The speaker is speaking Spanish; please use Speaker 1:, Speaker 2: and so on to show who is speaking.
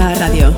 Speaker 1: Radio.